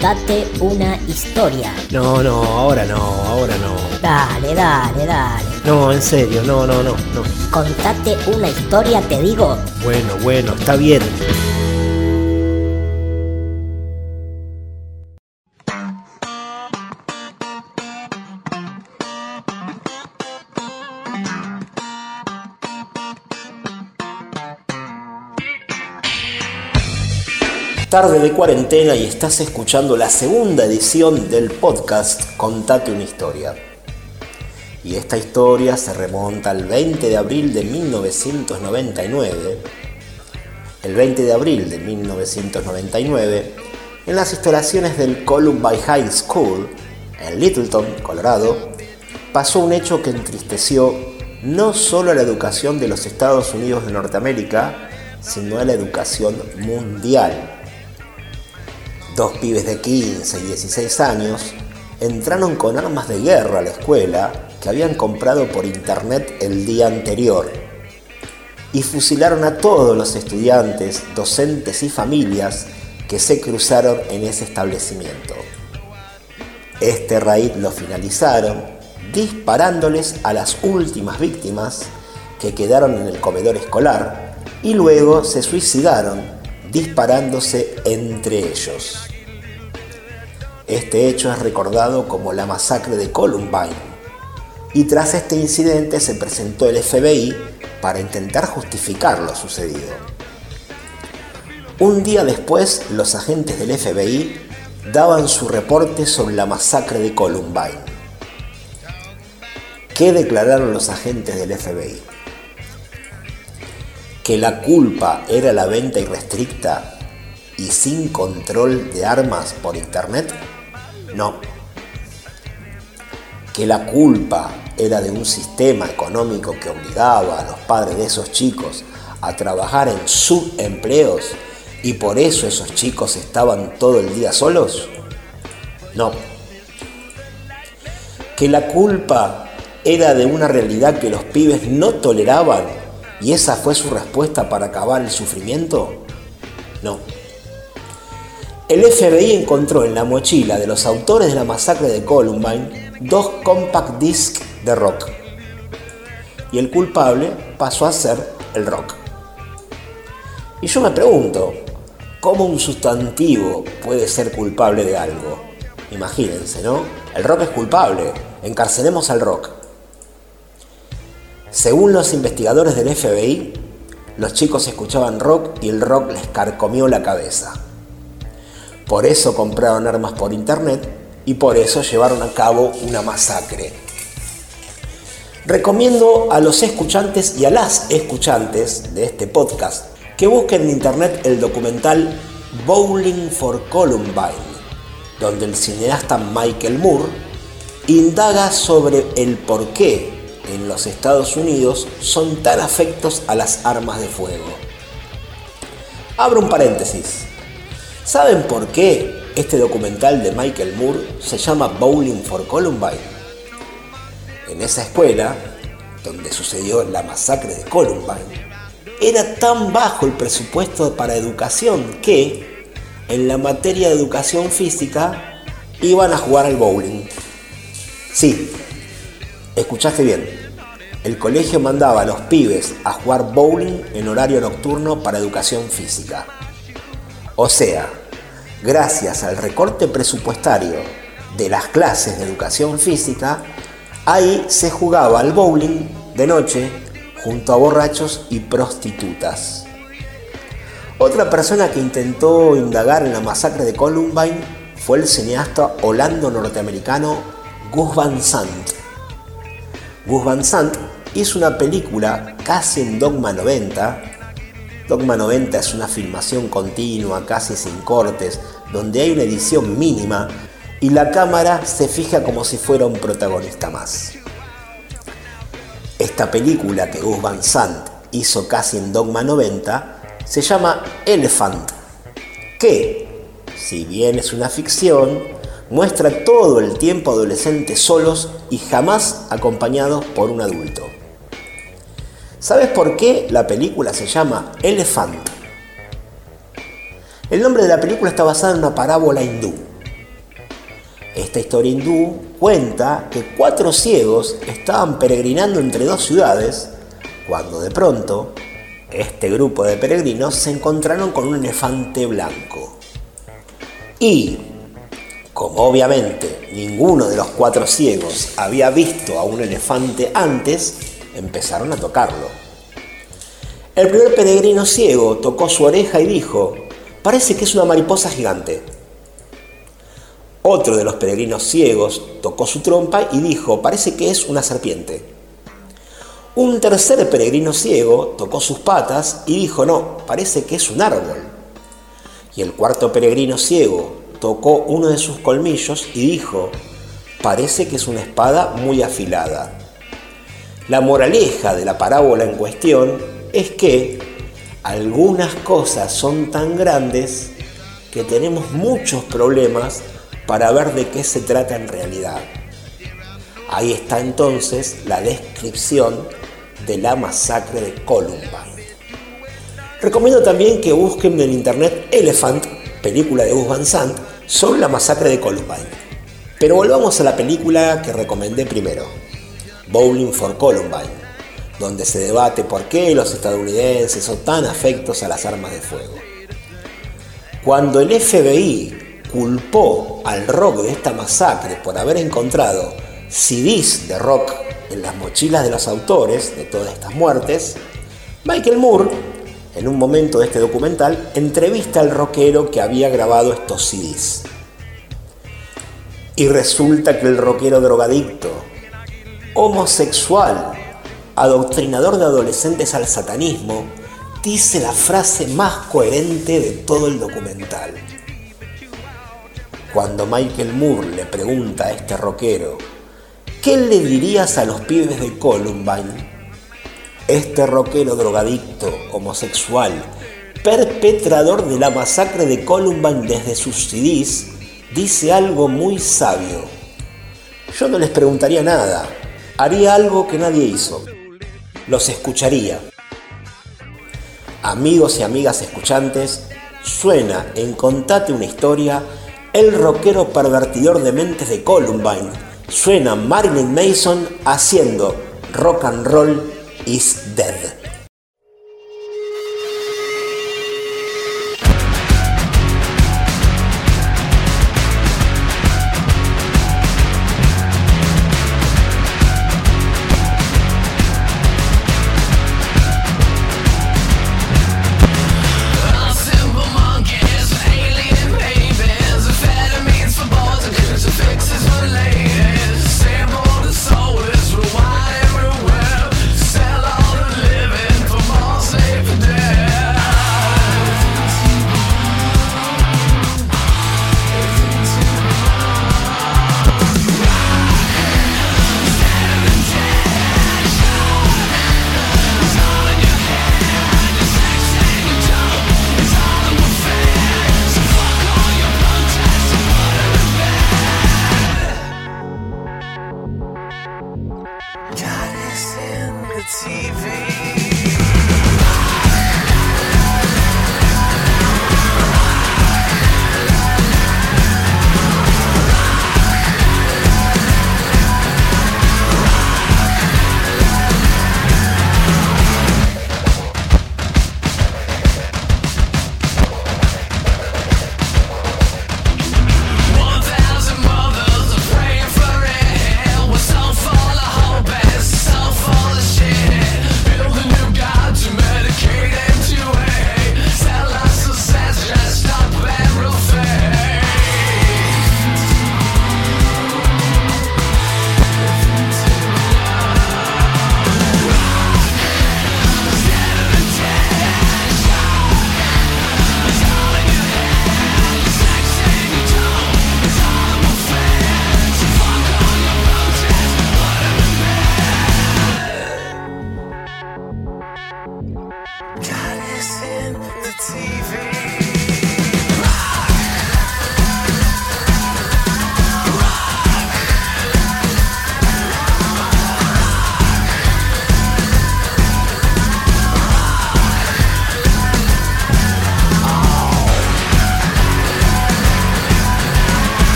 Contate una historia. No, no, ahora no, ahora no. Dale, dale, dale. No, en serio, no, no, no, no. Contate una historia, te digo. Bueno, bueno, está bien. Tarde de cuarentena y estás escuchando la segunda edición del podcast Contate una historia. Y esta historia se remonta al 20 de abril de 1999. El 20 de abril de 1999, en las instalaciones del Columbine High School, en Littleton, Colorado, pasó un hecho que entristeció no solo a la educación de los Estados Unidos de Norteamérica, sino a la educación mundial. Dos pibes de 15 y 16 años entraron con armas de guerra a la escuela que habían comprado por internet el día anterior y fusilaron a todos los estudiantes, docentes y familias que se cruzaron en ese establecimiento. Este raid lo finalizaron disparándoles a las últimas víctimas que quedaron en el comedor escolar y luego se suicidaron disparándose entre ellos. Este hecho es recordado como la masacre de Columbine y tras este incidente se presentó el FBI para intentar justificar lo sucedido. Un día después, los agentes del FBI daban su reporte sobre la masacre de Columbine. ¿Qué declararon los agentes del FBI? que la culpa era la venta irrestricta y sin control de armas por Internet? No. Que la culpa era de un sistema económico que obligaba a los padres de esos chicos a trabajar en subempleos y por eso esos chicos estaban todo el día solos? No. Que la culpa era de una realidad que los pibes no toleraban ¿Y esa fue su respuesta para acabar el sufrimiento? No. El FBI encontró en la mochila de los autores de la masacre de Columbine dos compact discs de rock. Y el culpable pasó a ser el rock. Y yo me pregunto, ¿cómo un sustantivo puede ser culpable de algo? Imagínense, ¿no? El rock es culpable, encarcelemos al rock. Según los investigadores del FBI, los chicos escuchaban rock y el rock les carcomió la cabeza. Por eso compraron armas por internet y por eso llevaron a cabo una masacre. Recomiendo a los escuchantes y a las escuchantes de este podcast que busquen en internet el documental Bowling for Columbine, donde el cineasta Michael Moore indaga sobre el porqué en los Estados Unidos son tan afectos a las armas de fuego. Abro un paréntesis. ¿Saben por qué este documental de Michael Moore se llama Bowling for Columbine? En esa escuela, donde sucedió la masacre de Columbine, era tan bajo el presupuesto para educación que en la materia de educación física iban a jugar al bowling. Sí, escuchaste bien el colegio mandaba a los pibes a jugar bowling en horario nocturno para educación física. O sea, gracias al recorte presupuestario de las clases de educación física, ahí se jugaba al bowling de noche junto a borrachos y prostitutas. Otra persona que intentó indagar en la masacre de Columbine fue el cineasta holando-norteamericano Gus Van Sant Gus Van Sant hizo una película casi en Dogma 90. Dogma 90 es una filmación continua, casi sin cortes, donde hay una edición mínima y la cámara se fija como si fuera un protagonista más. Esta película que Gus Van Sant hizo casi en Dogma 90 se llama Elephant, que, si bien es una ficción, muestra todo el tiempo adolescentes solos y jamás acompañados por un adulto. ¿Sabes por qué la película se llama Elephant? El nombre de la película está basado en una parábola hindú Esta historia hindú cuenta que cuatro ciegos estaban peregrinando entre dos ciudades cuando de pronto este grupo de peregrinos se encontraron con un elefante blanco. Y, como obviamente ninguno de los cuatro ciegos había visto a un elefante antes, empezaron a tocarlo. El primer peregrino ciego tocó su oreja y dijo, parece que es una mariposa gigante. Otro de los peregrinos ciegos tocó su trompa y dijo, parece que es una serpiente. Un tercer peregrino ciego tocó sus patas y dijo, no, parece que es un árbol. Y el cuarto peregrino ciego tocó uno de sus colmillos y dijo, parece que es una espada muy afilada. La moraleja de la parábola en cuestión es que algunas cosas son tan grandes que tenemos muchos problemas para ver de qué se trata en realidad. Ahí está entonces la descripción de la masacre de Columbine. Recomiendo también que busquen en internet Elephant, película de Gus Van Sant, sobre la masacre de Columbine. Pero volvamos a la película que recomendé primero, Bowling for Columbine, donde se debate por qué los estadounidenses son tan afectos a las armas de fuego. Cuando el FBI culpó al rock de esta masacre por haber encontrado CDs de rock en las mochilas de los autores de todas estas muertes, Michael Moore, en un momento de este documental, entrevista al rockero que había grabado estos CDs. Y resulta que el rockero drogadicto, homosexual, adoctrinador de adolescentes al satanismo, dice la frase más coherente de todo el documental. Cuando Michael Moore le pregunta a este rockero, ¿qué le dirías a los pibes de Columbine? Este rockero drogadicto, homosexual, perpetrador de la masacre de Columbine desde sus CDs, dice algo muy sabio. Yo no les preguntaría nada, haría algo que nadie hizo. Los escucharía. Amigos y amigas escuchantes, suena en Contate una historia el rockero pervertidor de mentes de Columbine. Suena Marilyn Mason haciendo Rock and Roll is Dead.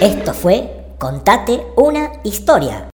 Esto fue Contate una historia.